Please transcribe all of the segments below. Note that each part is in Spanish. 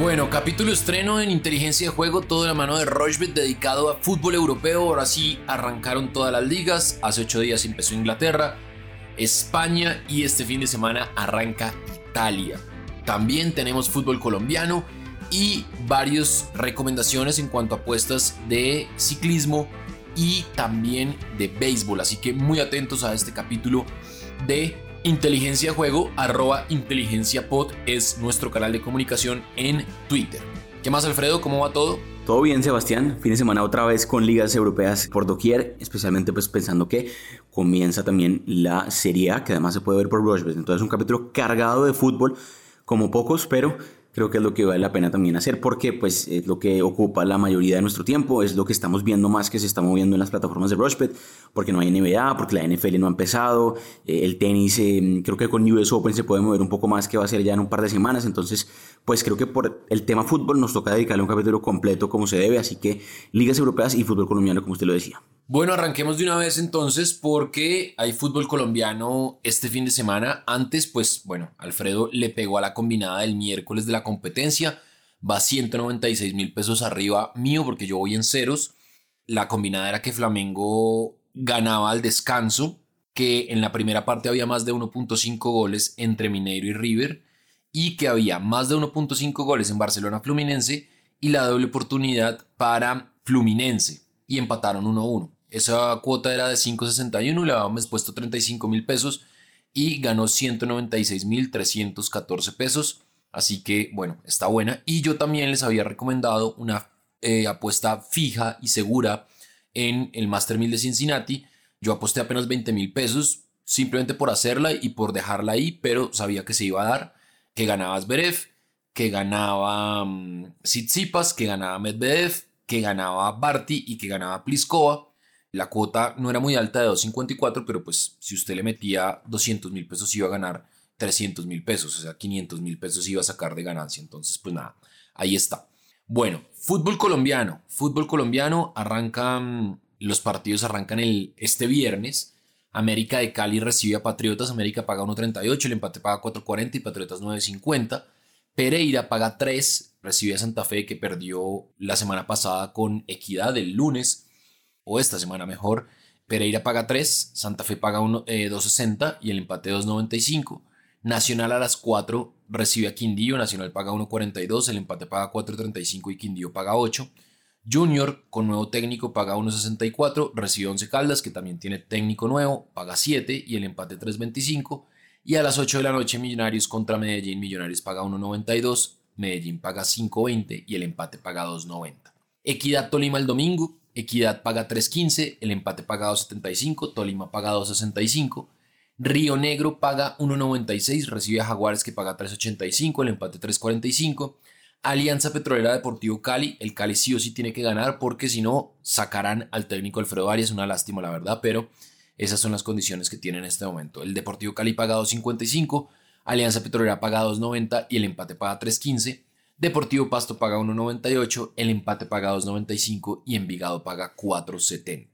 Bueno, capítulo estreno en inteligencia de juego, todo de la mano de Rochbet dedicado a fútbol europeo. Ahora sí arrancaron todas las ligas. Hace ocho días empezó Inglaterra, España y este fin de semana arranca Italia. También tenemos fútbol colombiano y varias recomendaciones en cuanto a apuestas de ciclismo y también de béisbol. Así que muy atentos a este capítulo de Inteligencia Juego, arroba inteligencia pod es nuestro canal de comunicación en Twitter. ¿Qué más, Alfredo? ¿Cómo va todo? Todo bien, Sebastián. Fin de semana otra vez con ligas europeas por doquier, especialmente pues pensando que comienza también la Serie A, que además se puede ver por Rushbet. Entonces un capítulo cargado de fútbol, como pocos, pero creo que es lo que vale la pena también hacer porque pues es lo que ocupa la mayoría de nuestro tiempo, es lo que estamos viendo más que se está moviendo en las plataformas de Rushbet, porque no hay NBA, porque la NFL no ha empezado, eh, el tenis eh, creo que con US Open se puede mover un poco más que va a ser ya en un par de semanas, entonces pues creo que por el tema fútbol nos toca dedicarle un capítulo completo como se debe, así que ligas europeas y fútbol colombiano como usted lo decía. Bueno, arranquemos de una vez entonces porque hay fútbol colombiano este fin de semana. Antes, pues bueno, Alfredo le pegó a la combinada del miércoles de la competencia. Va 196 mil pesos arriba mío porque yo voy en ceros. La combinada era que Flamengo ganaba al descanso, que en la primera parte había más de 1.5 goles entre Mineiro y River y que había más de 1.5 goles en Barcelona Fluminense y la doble oportunidad para Fluminense y empataron 1-1. Esa cuota era de 5.61, le habíamos puesto 35 mil pesos y ganó 196 mil 314 pesos. Así que, bueno, está buena. Y yo también les había recomendado una eh, apuesta fija y segura en el Master 1000 de Cincinnati. Yo aposté apenas 20 mil pesos simplemente por hacerla y por dejarla ahí, pero sabía que se iba a dar, que ganaba Zverev, que ganaba um, Tsitsipas, que ganaba Medvedev, que ganaba Barty y que ganaba Pliskova. La cuota no era muy alta de 2.54, pero pues si usted le metía 200 mil pesos iba a ganar 300 mil pesos, o sea, 500 mil pesos iba a sacar de ganancia. Entonces, pues nada, ahí está. Bueno, fútbol colombiano. Fútbol colombiano arrancan, los partidos arrancan el, este viernes. América de Cali recibe a Patriotas, América paga 1.38, el empate paga 4.40 y Patriotas 9.50. Pereira paga 3, recibe a Santa Fe que perdió la semana pasada con Equidad el lunes o esta semana mejor, Pereira paga 3, Santa Fe paga 2.60 eh, y el empate 2.95. Nacional a las 4 recibe a Quindío, Nacional paga 1.42, el empate paga 4.35 y Quindío paga 8. Junior con nuevo técnico paga 1.64, recibe 11 Caldas que también tiene técnico nuevo, paga 7 y el empate 3.25. Y a las 8 de la noche Millonarios contra Medellín, Millonarios paga 1.92, Medellín paga 5.20 y el empate paga 2.90. Equidad Tolima el domingo, Equidad paga 3.15, el empate paga 2.75, Tolima paga 2.65, Río Negro paga 1.96, recibe a Jaguares que paga 3.85, el empate 3.45. Alianza Petrolera Deportivo Cali, el Cali sí o sí tiene que ganar porque si no sacarán al técnico Alfredo Arias, una lástima la verdad, pero esas son las condiciones que tiene en este momento. El Deportivo Cali paga 2.55, Alianza Petrolera paga 2.90 y el empate paga 3.15. Deportivo Pasto paga 1.98, el empate paga 2.95 y Envigado paga 4.70.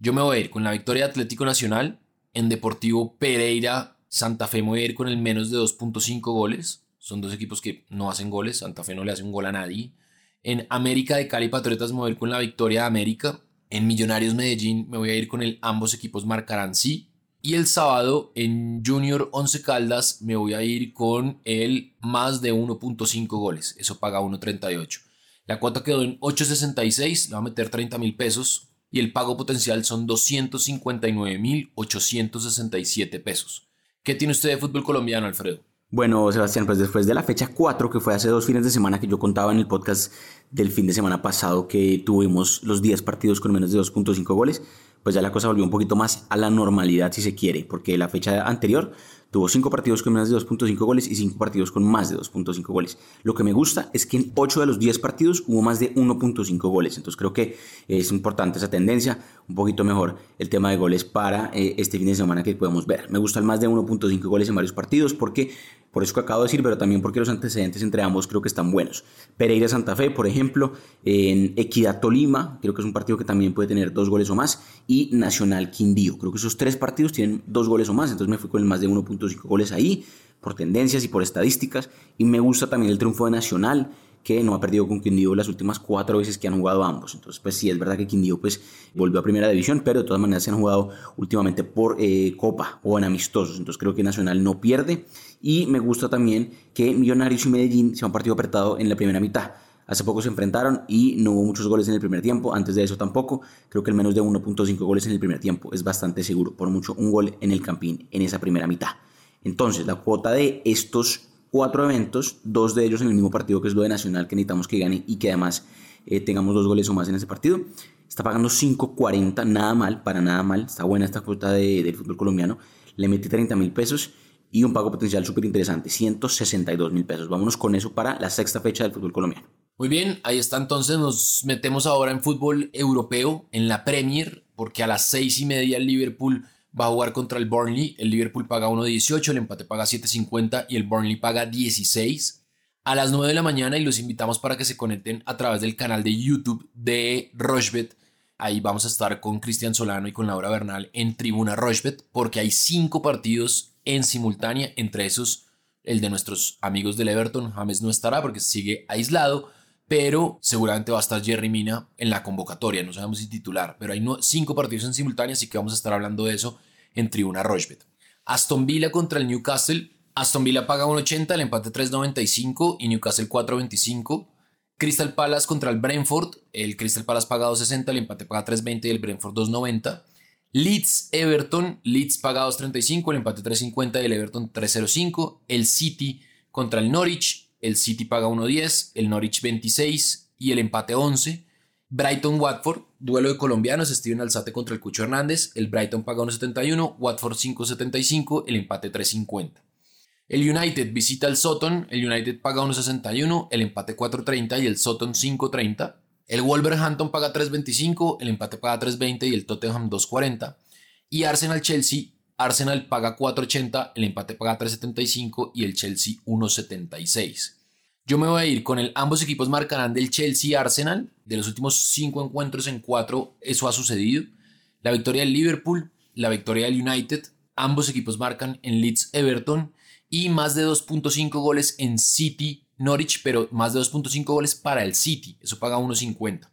Yo me voy a ir con la victoria de Atlético Nacional. En Deportivo Pereira, Santa Fe me voy a ir con el menos de 2.5 goles. Son dos equipos que no hacen goles. Santa Fe no le hace un gol a nadie. En América de Cali Patriotas me voy a ir con la victoria de América. En Millonarios Medellín me voy a ir con el ambos equipos marcarán sí. Y el sábado en Junior 11 Caldas me voy a ir con el más de 1.5 goles. Eso paga 1.38. La cuota quedó en 8.66, le va a meter 30 mil pesos y el pago potencial son 259.867 pesos. ¿Qué tiene usted de fútbol colombiano, Alfredo? Bueno, Sebastián, pues después de la fecha 4, que fue hace dos fines de semana que yo contaba en el podcast del fin de semana pasado, que tuvimos los 10 partidos con menos de 2.5 goles, pues ya la cosa volvió un poquito más a la normalidad si se quiere, porque la fecha anterior tuvo 5 partidos con menos de 2.5 goles y 5 partidos con más de 2.5 goles. Lo que me gusta es que en 8 de los 10 partidos hubo más de 1.5 goles, entonces creo que es importante esa tendencia, un poquito mejor el tema de goles para eh, este fin de semana que podemos ver. Me gusta el más de 1.5 goles en varios partidos porque por eso que acabo de decir, pero también porque los antecedentes entre ambos creo que están buenos. Pereira Santa Fe, por ejemplo, en Equidad Tolima, creo que es un partido que también puede tener dos goles o más, y Nacional Quindío. Creo que esos tres partidos tienen dos goles o más, entonces me fui con el más de 1.5 goles ahí, por tendencias y por estadísticas, y me gusta también el triunfo de Nacional que no ha perdido con Quindío las últimas cuatro veces que han jugado ambos. Entonces, pues sí, es verdad que Quindío pues volvió a primera división, pero de todas maneras se han jugado últimamente por eh, Copa o en amistosos. Entonces creo que Nacional no pierde. Y me gusta también que Millonarios y Medellín se han partido apretado en la primera mitad. Hace poco se enfrentaron y no hubo muchos goles en el primer tiempo. Antes de eso tampoco. Creo que el menos de 1.5 goles en el primer tiempo es bastante seguro. Por mucho un gol en el Campín en esa primera mitad. Entonces, la cuota de estos cuatro eventos, dos de ellos en el mismo partido que es lo de Nacional, que necesitamos que gane y que además eh, tengamos dos goles o más en ese partido. Está pagando 5.40, nada mal, para nada mal. Está buena esta cuota de, del fútbol colombiano. Le metí 30 mil pesos y un pago potencial súper interesante, 162 mil pesos. Vámonos con eso para la sexta fecha del fútbol colombiano. Muy bien, ahí está entonces, nos metemos ahora en fútbol europeo, en la Premier, porque a las seis y media el Liverpool va a jugar contra el Burnley. El Liverpool paga 1.18, el empate paga 7.50 y el Burnley paga 16 a las 9 de la mañana y los invitamos para que se conecten a través del canal de YouTube de Rochbet. Ahí vamos a estar con Cristian Solano y con Laura Bernal en Tribuna Rochbet porque hay cinco partidos en simultánea, entre esos el de nuestros amigos del Everton. James no estará porque sigue aislado, pero seguramente va a estar Jerry Mina en la convocatoria, no sabemos si titular, pero hay cinco partidos en simultánea, así que vamos a estar hablando de eso en Tribuna Rochbet. Aston Villa contra el Newcastle. Aston Villa paga 1.80, el empate 3.95 y Newcastle 4.25. Crystal Palace contra el Brentford. El Crystal Palace paga 2.60, el empate paga 3.20 y el Brentford 2.90. Leeds Everton. Leeds paga 2.35, el empate 3.50 y el Everton 3.05. El City contra el Norwich el City paga 1.10, el Norwich 26 y el empate 11. Brighton Watford, duelo de colombianos, Steven Alzate contra el Cucho Hernández, el Brighton paga 1.71, Watford 5.75, el empate 3.50. El United visita al Soton, el United paga 1.61, el empate 4.30 y el Soton 5.30. El Wolverhampton paga 3.25, el empate paga 3.20 y el Tottenham 2.40. Y Arsenal Chelsea Arsenal paga 4.80, el empate paga 3.75 y el Chelsea 1.76. Yo me voy a ir con el ambos equipos marcarán del Chelsea Arsenal. De los últimos cinco encuentros en cuatro, eso ha sucedido. La victoria del Liverpool, la victoria del United. Ambos equipos marcan en Leeds Everton y más de 2.5 goles en City Norwich, pero más de 2.5 goles para el City. Eso paga 1.50.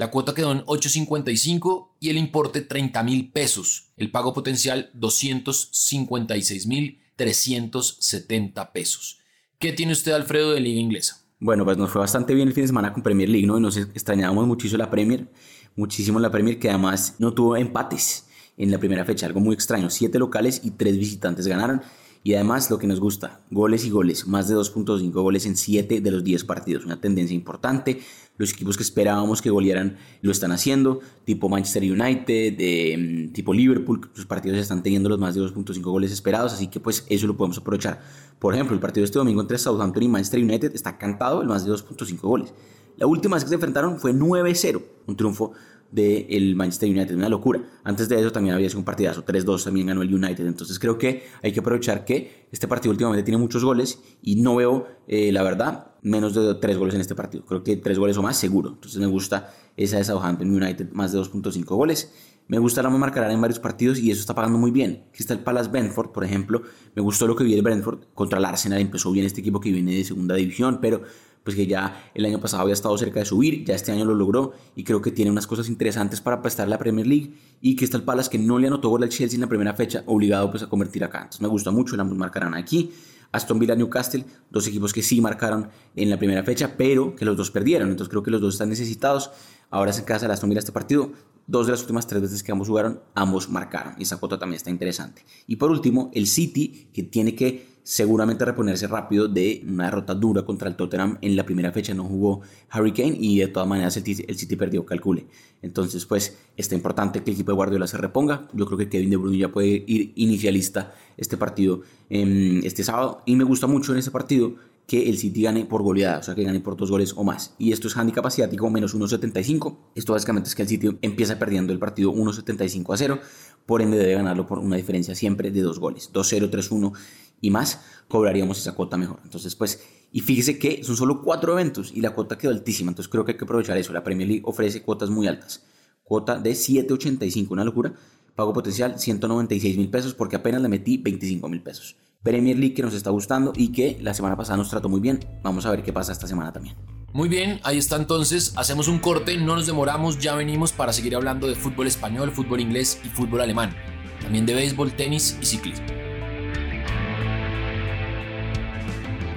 La cuota quedó en 8.55 y el importe 30 mil pesos. El pago potencial 256 mil 370 pesos. ¿Qué tiene usted, Alfredo, de Liga Inglesa? Bueno, pues nos fue bastante bien el fin de semana con Premier League, ¿no? Y nos extrañábamos muchísimo la Premier, muchísimo la Premier, que además no tuvo empates en la primera fecha, algo muy extraño. Siete locales y tres visitantes ganaron. Y además lo que nos gusta, goles y goles, más de 2.5 goles en 7 de los 10 partidos, una tendencia importante. Los equipos que esperábamos que golearan lo están haciendo, tipo Manchester United, mm, tipo Liverpool, sus partidos están teniendo los más de 2.5 goles esperados, así que pues eso lo podemos aprovechar. Por ejemplo, el partido de este domingo entre Southampton y Manchester United está cantado el más de 2.5 goles. La última vez que se enfrentaron fue 9-0, un triunfo del Manchester United, una locura. Antes de eso también había sido un partidazo, 3-2 también ganó el United, entonces creo que hay que aprovechar que este partido últimamente tiene muchos goles y no veo, eh, la verdad, menos de 3 goles en este partido, creo que 3 goles o más seguro, entonces me gusta esa de Southampton United, más de 2.5 goles. Me gusta la marcarán en varios partidos y eso está pagando muy bien. Está el Palace Brentford, por ejemplo. Me gustó lo que vi el Brentford contra el Arsenal. Empezó bien este equipo que viene de segunda división, pero pues que ya el año pasado había estado cerca de subir, ya este año lo logró y creo que tiene unas cosas interesantes para prestar la Premier League y el Palace que no le anotó gol al Chelsea en la primera fecha, obligado pues a convertir acá. Entonces me gusta mucho, ambos marcarán aquí. Aston Villa, Newcastle, dos equipos que sí marcaron en la primera fecha, pero que los dos perdieron. Entonces creo que los dos están necesitados. Ahora se casa de Aston Villa este partido. Dos de las últimas tres veces que ambos jugaron, ambos marcaron. Y esa cuota también está interesante. Y por último, el City, que tiene que seguramente reponerse rápido de una derrota dura contra el Tottenham en la primera fecha no jugó Harry Kane y de todas maneras el, City perdió calcule entonces pues está importante que el equipo de Guardiola se reponga yo creo que Kevin De Bruyne ya puede ir inicialista este partido este sábado y me gusta mucho en ese partido que el City gane por goleada, o sea, que gane por dos goles o más. Y esto es handicap asiático menos 1.75. Esto básicamente es que el City empieza perdiendo el partido 1.75 a 0, por ende debe ganarlo por una diferencia siempre de dos goles, 2-0, 3-1 y más, cobraríamos esa cuota mejor. Entonces, pues, y fíjese que son solo cuatro eventos y la cuota quedó altísima, entonces creo que hay que aprovechar eso. La Premier League ofrece cuotas muy altas, cuota de 7.85, una locura. Pago potencial 196 mil pesos porque apenas le metí 25 mil pesos. Premier League que nos está gustando y que la semana pasada nos trató muy bien. Vamos a ver qué pasa esta semana también. Muy bien, ahí está entonces, hacemos un corte, no nos demoramos, ya venimos para seguir hablando de fútbol español, fútbol inglés y fútbol alemán, también de béisbol, tenis y ciclismo.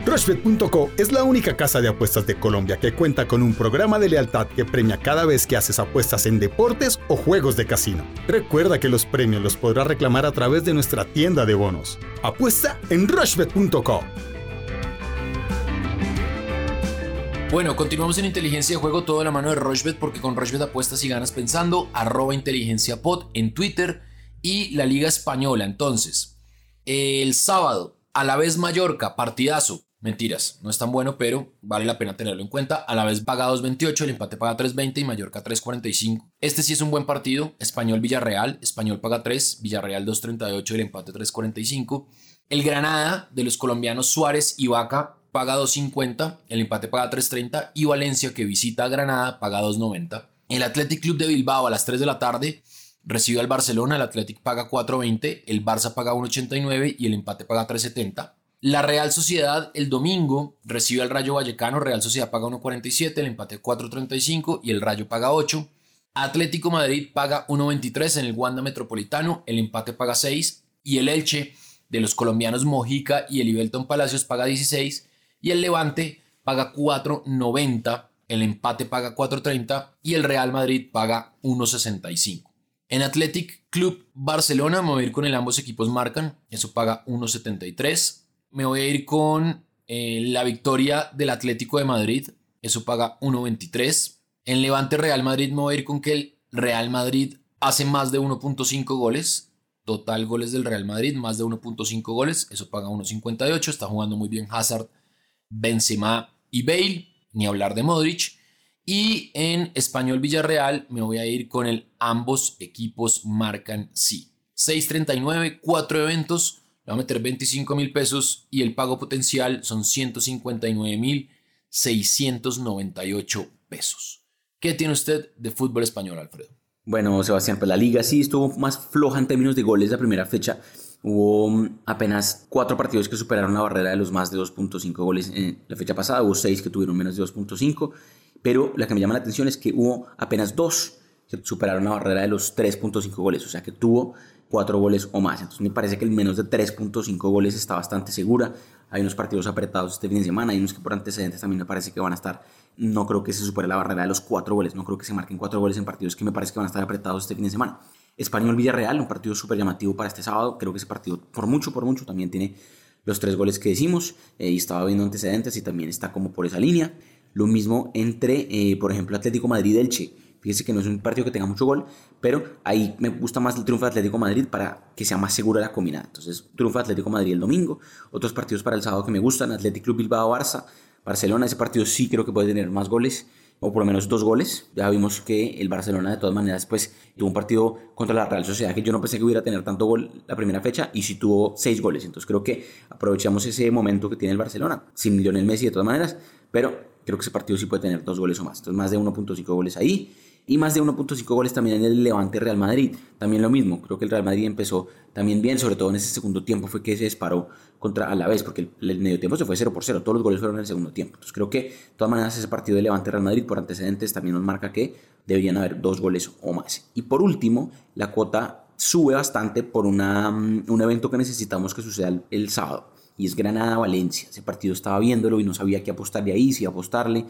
Rushbet.co es la única casa de apuestas de Colombia que cuenta con un programa de lealtad que premia cada vez que haces apuestas en deportes o juegos de casino. Recuerda que los premios los podrás reclamar a través de nuestra tienda de bonos. Apuesta en Rushbet.co. Bueno, continuamos en inteligencia de juego todo de la mano de Rochbet porque con Rochbet apuestas y ganas pensando, arroba inteligencia pod en Twitter y la Liga Española. Entonces, el sábado, a la vez Mallorca, partidazo. Mentiras, no es tan bueno, pero vale la pena tenerlo en cuenta. A la vez paga 2.28, el empate paga 3.20 y Mallorca 3.45. Este sí es un buen partido. Español Villarreal, Español paga 3, Villarreal 2.38, el empate 3.45. El Granada de los colombianos Suárez y Vaca paga 2.50, el empate paga 3.30 y Valencia que visita Granada paga 2.90. El Athletic Club de Bilbao a las 3 de la tarde recibe al Barcelona, el Athletic paga 4.20, el Barça paga 1.89 y el empate paga 3.70. La Real Sociedad el domingo recibe al Rayo Vallecano, Real Sociedad paga 1.47, el empate 4.35 y el Rayo paga 8. Atlético Madrid paga 1.23 en el Wanda Metropolitano, el empate paga 6 y el Elche de los colombianos Mojica y el Ibelton Palacios paga 16 y el Levante paga 4.90, el empate paga 4.30 y el Real Madrid paga 1.65. En Athletic Club Barcelona ir con el ambos equipos marcan, eso paga 1.73. Me voy a ir con eh, la victoria del Atlético de Madrid, eso paga 1.23. En Levante Real Madrid me voy a ir con que el Real Madrid hace más de 1.5 goles. Total goles del Real Madrid, más de 1.5 goles, eso paga 1.58. Está jugando muy bien Hazard Benzema y Bale, ni hablar de Modric. Y en Español Villarreal me voy a ir con el ambos equipos marcan sí. 6.39, cuatro eventos, le voy a meter 25 mil pesos y el pago potencial son 159 mil 698 pesos. ¿Qué tiene usted de fútbol español, Alfredo? Bueno, Sebastián, pues la liga sí estuvo más floja en términos de goles la primera fecha. Hubo mm, apenas cuatro partidos que superaron la barrera de los más de 2.5 goles en la fecha pasada. Hubo seis que tuvieron menos de 2.5. Pero la que me llama la atención es que hubo apenas dos superaron la barrera de los 3.5 goles. O sea que tuvo cuatro goles o más. Entonces me parece que el menos de 3.5 goles está bastante segura. Hay unos partidos apretados este fin de semana. Hay unos que por antecedentes también me parece que van a estar. No creo que se supere la barrera de los cuatro goles. No creo que se marquen cuatro goles en partidos que me parece que van a estar apretados este fin de semana. Español Villarreal, un partido súper llamativo para este sábado. Creo que ese partido, por mucho, por mucho, también tiene los tres goles que decimos. Eh, y estaba viendo antecedentes y también está como por esa línea. Lo mismo entre, eh, por ejemplo, Atlético Madrid-Elche. Fíjese que no es un partido que tenga mucho gol, pero ahí me gusta más el triunfo de Atlético Madrid para que sea más segura la combinada. Entonces, triunfo de Atlético Madrid el domingo. Otros partidos para el sábado que me gustan: Atlético Club Bilbao-Barça. Barcelona, ese partido sí creo que puede tener más goles o por lo menos dos goles. Ya vimos que el Barcelona de todas maneras pues tuvo un partido contra la Real Sociedad que yo no pensé que hubiera tener tanto gol la primera fecha y sí tuvo seis goles. Entonces creo que aprovechamos ese momento que tiene el Barcelona, sin Lionel Messi de todas maneras, pero creo que ese partido sí puede tener dos goles o más. Entonces más de 1.5 goles ahí y más de 1.5 goles también en el Levante Real Madrid. También lo mismo, creo que el Real Madrid empezó también bien, sobre todo en ese segundo tiempo fue que se disparó contra a la vez, porque el, medio tiempo se fue 0 por 0, todos los goles fueron en el segundo tiempo. Entonces creo que de todas maneras ese partido de Levante Real Madrid por antecedentes también nos marca que deberían haber dos goles o más. Y por último, la cuota sube bastante por una, mm, un evento que necesitamos que suceda el, el sábado. Y es Granada-Valencia. Ese partido estaba viéndolo y no sabía qué apostarle ahí, si apostarle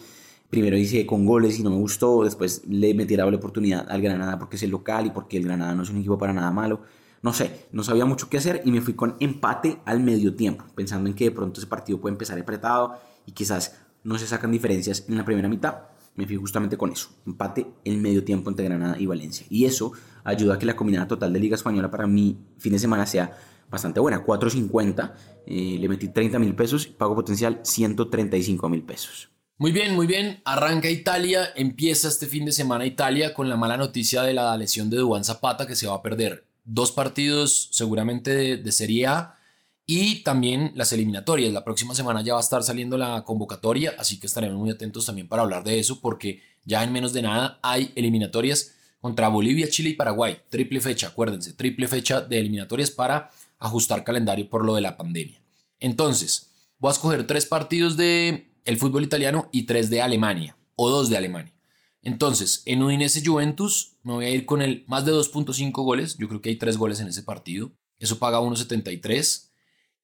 primero hice con goles y no me gustó, después le metí la oportunidad al Granada porque es el local y porque el Granada no es un equipo para nada malo. No sé, no sabía mucho qué hacer y me fui con empate al medio tiempo, pensando en que de pronto ese partido puede empezar apretado y quizás no se sacan diferencias en la primera mitad. Me fui justamente con eso, empate el medio tiempo entre Granada y Valencia. Y eso ayuda a que la combinada total de Liga Española para mi fin de semana sea bastante buena, 4.50, eh, le metí 30 mil pesos, pago potencial 135 mil pesos. Muy bien, muy bien. Arranca Italia, empieza este fin de semana Italia con la mala noticia de la lesión de Duan Zapata que se va a perder dos partidos seguramente de, Serie A y también las eliminatorias. La próxima semana ya va a estar saliendo la convocatoria, así que estaremos muy atentos también para hablar de eso porque ya en menos de nada hay eliminatorias contra Bolivia, Chile y Paraguay. Triple fecha, acuérdense, triple fecha de eliminatorias para ajustar calendario por lo de la pandemia. Entonces, voy a escoger tres partidos de el fútbol italiano y tres de Alemania, o dos de Alemania. Entonces, en Udinese Juventus me voy a ir con el más de 2.5 goles. Yo creo que hay tres goles en ese partido. Eso paga 1.73.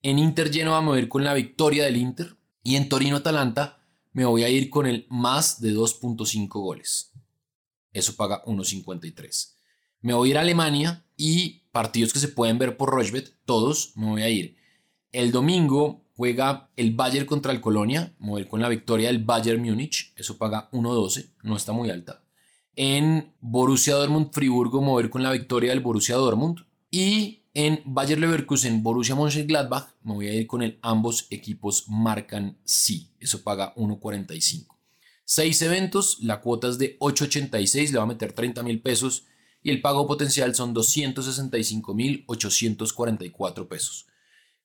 En Inter Genoa me voy a ir con la victoria del Inter. Y en Torino Atalanta me voy a ir con el más de 2.5 goles. Eso paga 1.53. Me voy a ir a Alemania y partidos que se pueden ver por Rochbet, todos me voy a ir. El domingo juega el Bayern contra el Colonia, ir con la victoria del Bayern Múnich, eso paga 1.12, no está muy alta. En Borussia Dortmund Friburgo ir con la victoria del Borussia Dortmund y en Bayer Leverkusen Borussia Mönchengladbach me voy a ir con el ambos equipos marcan sí, eso paga 1.45. Seis eventos, la cuota es de 8.86, le va a meter 30 mil pesos y el pago potencial son 265.844 pesos.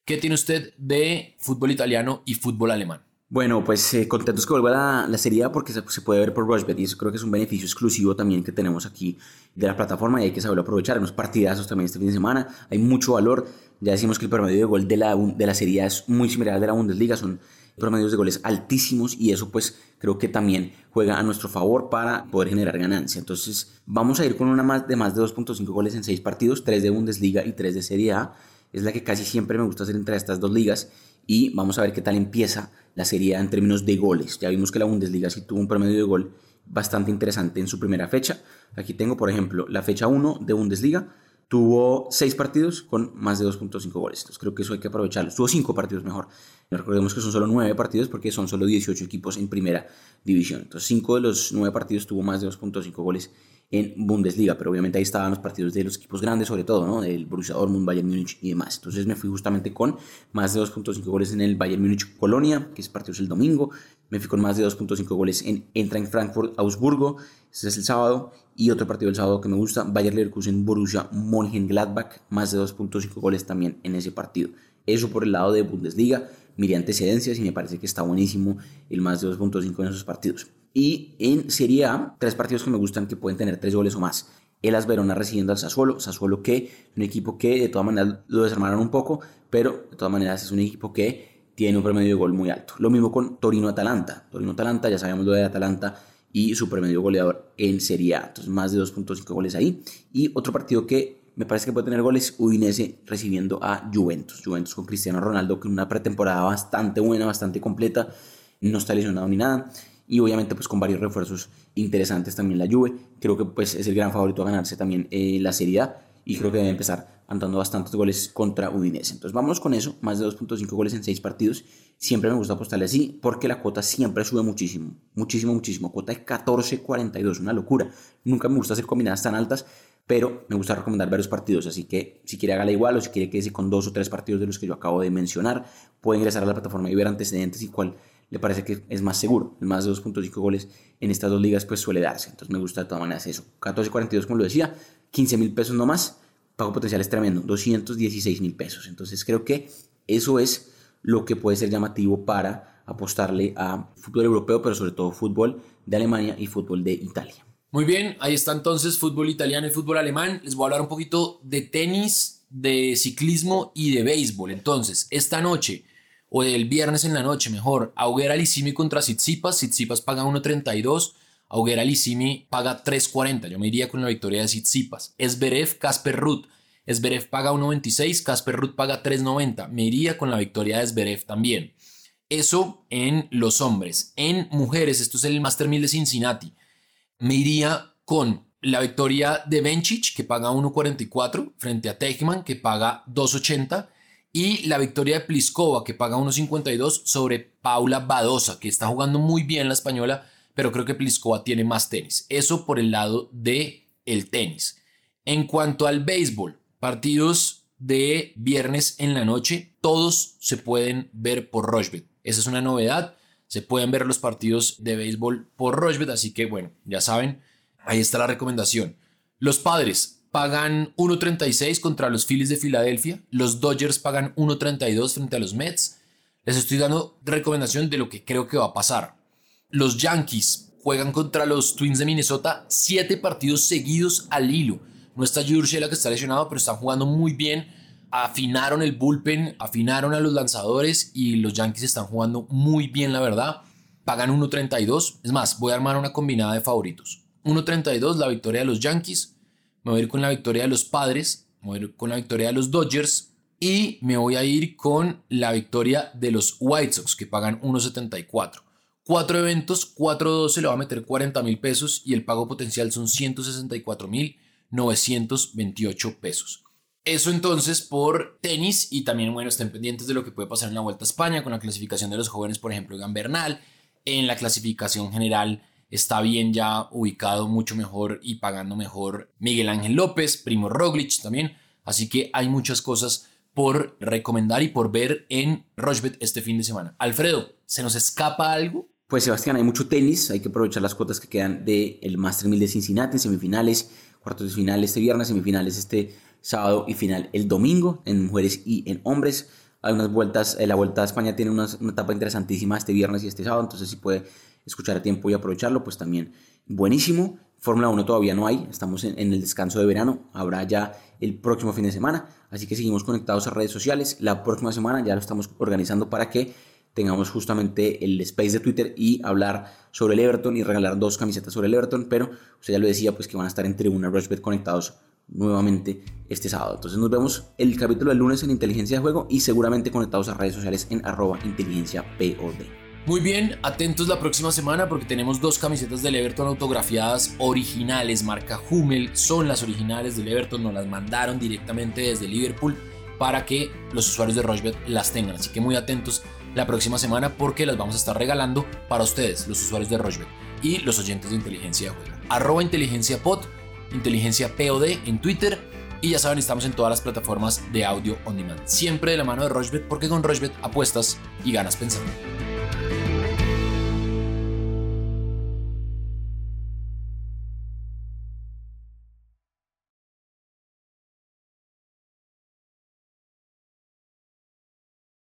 ¿Qué tiene usted de fútbol italiano y fútbol alemán? Bueno, pues eh, contentos que vuelva la, la Serie A porque se, puede ver por Rushbet y eso creo que es un beneficio exclusivo también que tenemos aquí de la plataforma y hay que saberlo aprovechar. Unos partidazos también este fin de semana, hay mucho valor. Ya decimos que el promedio de gol de la, de la Serie A es muy similar al de la Bundesliga, son promedios de goles altísimos y eso pues creo que también juega a nuestro favor para poder generar ganancia. Entonces vamos a ir con una más de más de 2.5 goles en 6 partidos, 3 de Bundesliga y 3 de Serie A. Es la que casi siempre me gusta hacer entre estas dos ligas y vamos a ver qué tal empieza la Serie en términos de goles. Ya vimos que la Bundesliga sí tuvo un promedio de gol bastante interesante en su primera fecha. Aquí tengo, por ejemplo, la fecha 1 de Bundesliga tuvo seis partidos con más de 2.5 goles. Entonces creo que eso hay que aprovecharlo. Tuvo cinco partidos mejor. Recordemos que son solo nueve partidos porque son solo 18 equipos en primera división. Entonces cinco de los nueve partidos tuvo más de 2.5 goles en Bundesliga, pero obviamente ahí estaban los partidos de los equipos grandes, sobre todo, ¿no? Del Borussia Dortmund, Bayern Múnich y demás. Entonces me fui justamente con más de 2.5 goles en el Bayern Múnich Colonia, que es partido el domingo. Me fui con más de 2.5 goles en Eintracht Frankfurt Augsburgo, ese es el sábado. Y otro partido del sábado que me gusta, Bayern Leverkusen Borussia Mönchengladbach, más de 2.5 goles también en ese partido. Eso por el lado de Bundesliga, miré antecedencias y me parece que está buenísimo el más de 2.5 en esos partidos. Y en Serie A, tres partidos que me gustan que pueden tener tres goles o más. El Verona recibiendo al Sassuolo, Sassuolo que es un equipo que de todas maneras lo desarmaron un poco, pero de todas maneras es un equipo que tiene un promedio de gol muy alto. Lo mismo con Torino-Atalanta. Torino-Atalanta, ya sabemos lo de Atalanta y su promedio goleador en Serie A. Entonces más de 2.5 goles ahí. Y otro partido que me parece que puede tener goles, Udinese recibiendo a Juventus. Juventus con Cristiano Ronaldo, que una pretemporada bastante buena, bastante completa, no está lesionado ni nada y obviamente pues con varios refuerzos interesantes también la Juve. Creo que pues es el gran favorito a ganarse también eh, la Serie A y creo que debe empezar anotando bastantes goles contra Udinese. Entonces vamos con eso, más de 2.5 goles en 6 partidos. Siempre me gusta apostarle así porque la cuota siempre sube muchísimo, muchísimo, muchísimo. Cuota de 14.42, una locura. Nunca me gusta hacer combinadas tan altas, pero me gusta recomendar varios partidos. Así que si quiere hágala igual o si quiere quede con dos o tres partidos de los que yo acabo de mencionar, puede ingresar a la plataforma y ver antecedentes y cuál le parece que es más seguro. El más de 2.5 goles en estas dos ligas pues suele darse. Entonces me gusta de todas maneras eso. 14.42 como lo decía, 15 mil pesos no más. Pago potencial es tremendo, 216 mil pesos. Entonces creo que eso es lo que puede ser llamativo para apostarle a fútbol europeo, pero sobre todo fútbol de Alemania y fútbol de Italia. Muy bien, ahí está entonces fútbol italiano y fútbol alemán. Les voy a hablar un poquito de tenis, de ciclismo y de béisbol. Entonces, esta noche o el viernes en la noche, mejor. Auguera Lissimi contra Tsitsipas. Tsitsipas paga 1.32. Auguera Lissimi paga 3.40. Yo me iría con la victoria de Tsitsipas. Esberev, Casper Ruth. Esberev paga 1.26. Casper Ruth paga 3.90. Me iría con la victoria de Esberev también. Eso en los hombres. En mujeres, esto es el Master 1000 de Cincinnati. Me iría con la victoria de Benchich, que paga 1.44, frente a Teichmann, que paga 2.80 y la victoria de Pliskova, que paga 1.52 sobre Paula Badosa, que está jugando muy bien la española, pero creo que Pliskova tiene más tenis. Eso por el lado de el tenis. En cuanto al béisbol, partidos de viernes en la noche, todos se pueden ver por Rochbet. Esa es una novedad. Se pueden ver los partidos de béisbol por Rochbet, así que bueno, ya saben, ahí está la recomendación. Los padres, pagan 1.36 contra los Phillies de Filadelfia. Los Dodgers pagan 1.32 frente a los Mets. Les estoy dando recomendación de lo que creo que va a pasar. Los Yankees juegan contra los Twins de Minnesota siete partidos seguidos al hilo. No está la que está lesionado, pero están jugando muy bien. afinaron el bullpen, afinaron a los lanzadores y los Yankees están jugando muy bien, la verdad. Pagan 1.32. Es más, voy a armar una combinada de favoritos. 1.32 la victoria de los Yankees. Me voy a ir con la victoria de los Padres. Me voy a ir con la victoria de los Dodgers. Y me voy a ir con la victoria de los White Sox, que pagan 1.74. Cuatro eventos, 4.12 le va a meter 40 mil pesos y el pago potencial son 164 mil 928 pesos. Eso entonces por tenis y también, bueno, estén pendientes de lo que puede pasar en la Vuelta a España con la clasificación de los jóvenes, por ejemplo, Egan Bernal. En la clasificación general está bien ya ubicado mucho mejor y pagando mejor Miguel Ángel López, Primo Roglic también. Así que hay muchas cosas por recomendar y por ver en Rochbet este fin de semana. Alfredo, ¿se nos escapa algo? Pues Sebastián, hay mucho tenis, hay que aprovechar las cuotas que quedan del el Master 1000 de Cincinnati, semifinales, cuartos de final este viernes, semifinales este sábado y final el domingo en mujeres y en hombres. Hay unas vueltas, eh, la Vuelta a España tiene una, etapa interesantísima este viernes y este sábado, entonces si puede escuchar a tiempo y aprovecharlo, pues también buenísimo. Fórmula 1 todavía no hay, estamos en, el descanso de verano, habrá ya el próximo fin de semana, así que seguimos conectados a redes sociales. La próxima semana ya lo estamos organizando para que tengamos justamente el space de Twitter y hablar sobre el Everton y regalar dos camisetas sobre el Everton, pero usted ya lo decía, pues que van a estar en Tribuna Rushbet conectados nuevamente este sábado. Entonces nos vemos el capítulo del lunes en Inteligencia de Juego y seguramente conectados a redes sociales en arroba inteligencia POD. Muy bien, atentos la próxima semana porque tenemos dos camisetas del Everton autografiadas originales, marca Hummel, son las originales del Everton, nos las mandaron directamente desde Liverpool para que los usuarios de Rochbet las tengan. Así que muy atentos la próxima semana porque las vamos a estar regalando para ustedes, los usuarios de Rochbet y los oyentes de Inteligencia de Juego. Arroba Inteligencia Pod Inteligencia POD en Twitter. Y ya saben, estamos en todas las plataformas de audio on demand. Siempre de la mano de Rochbet, porque con Rochbet apuestas y ganas pensando.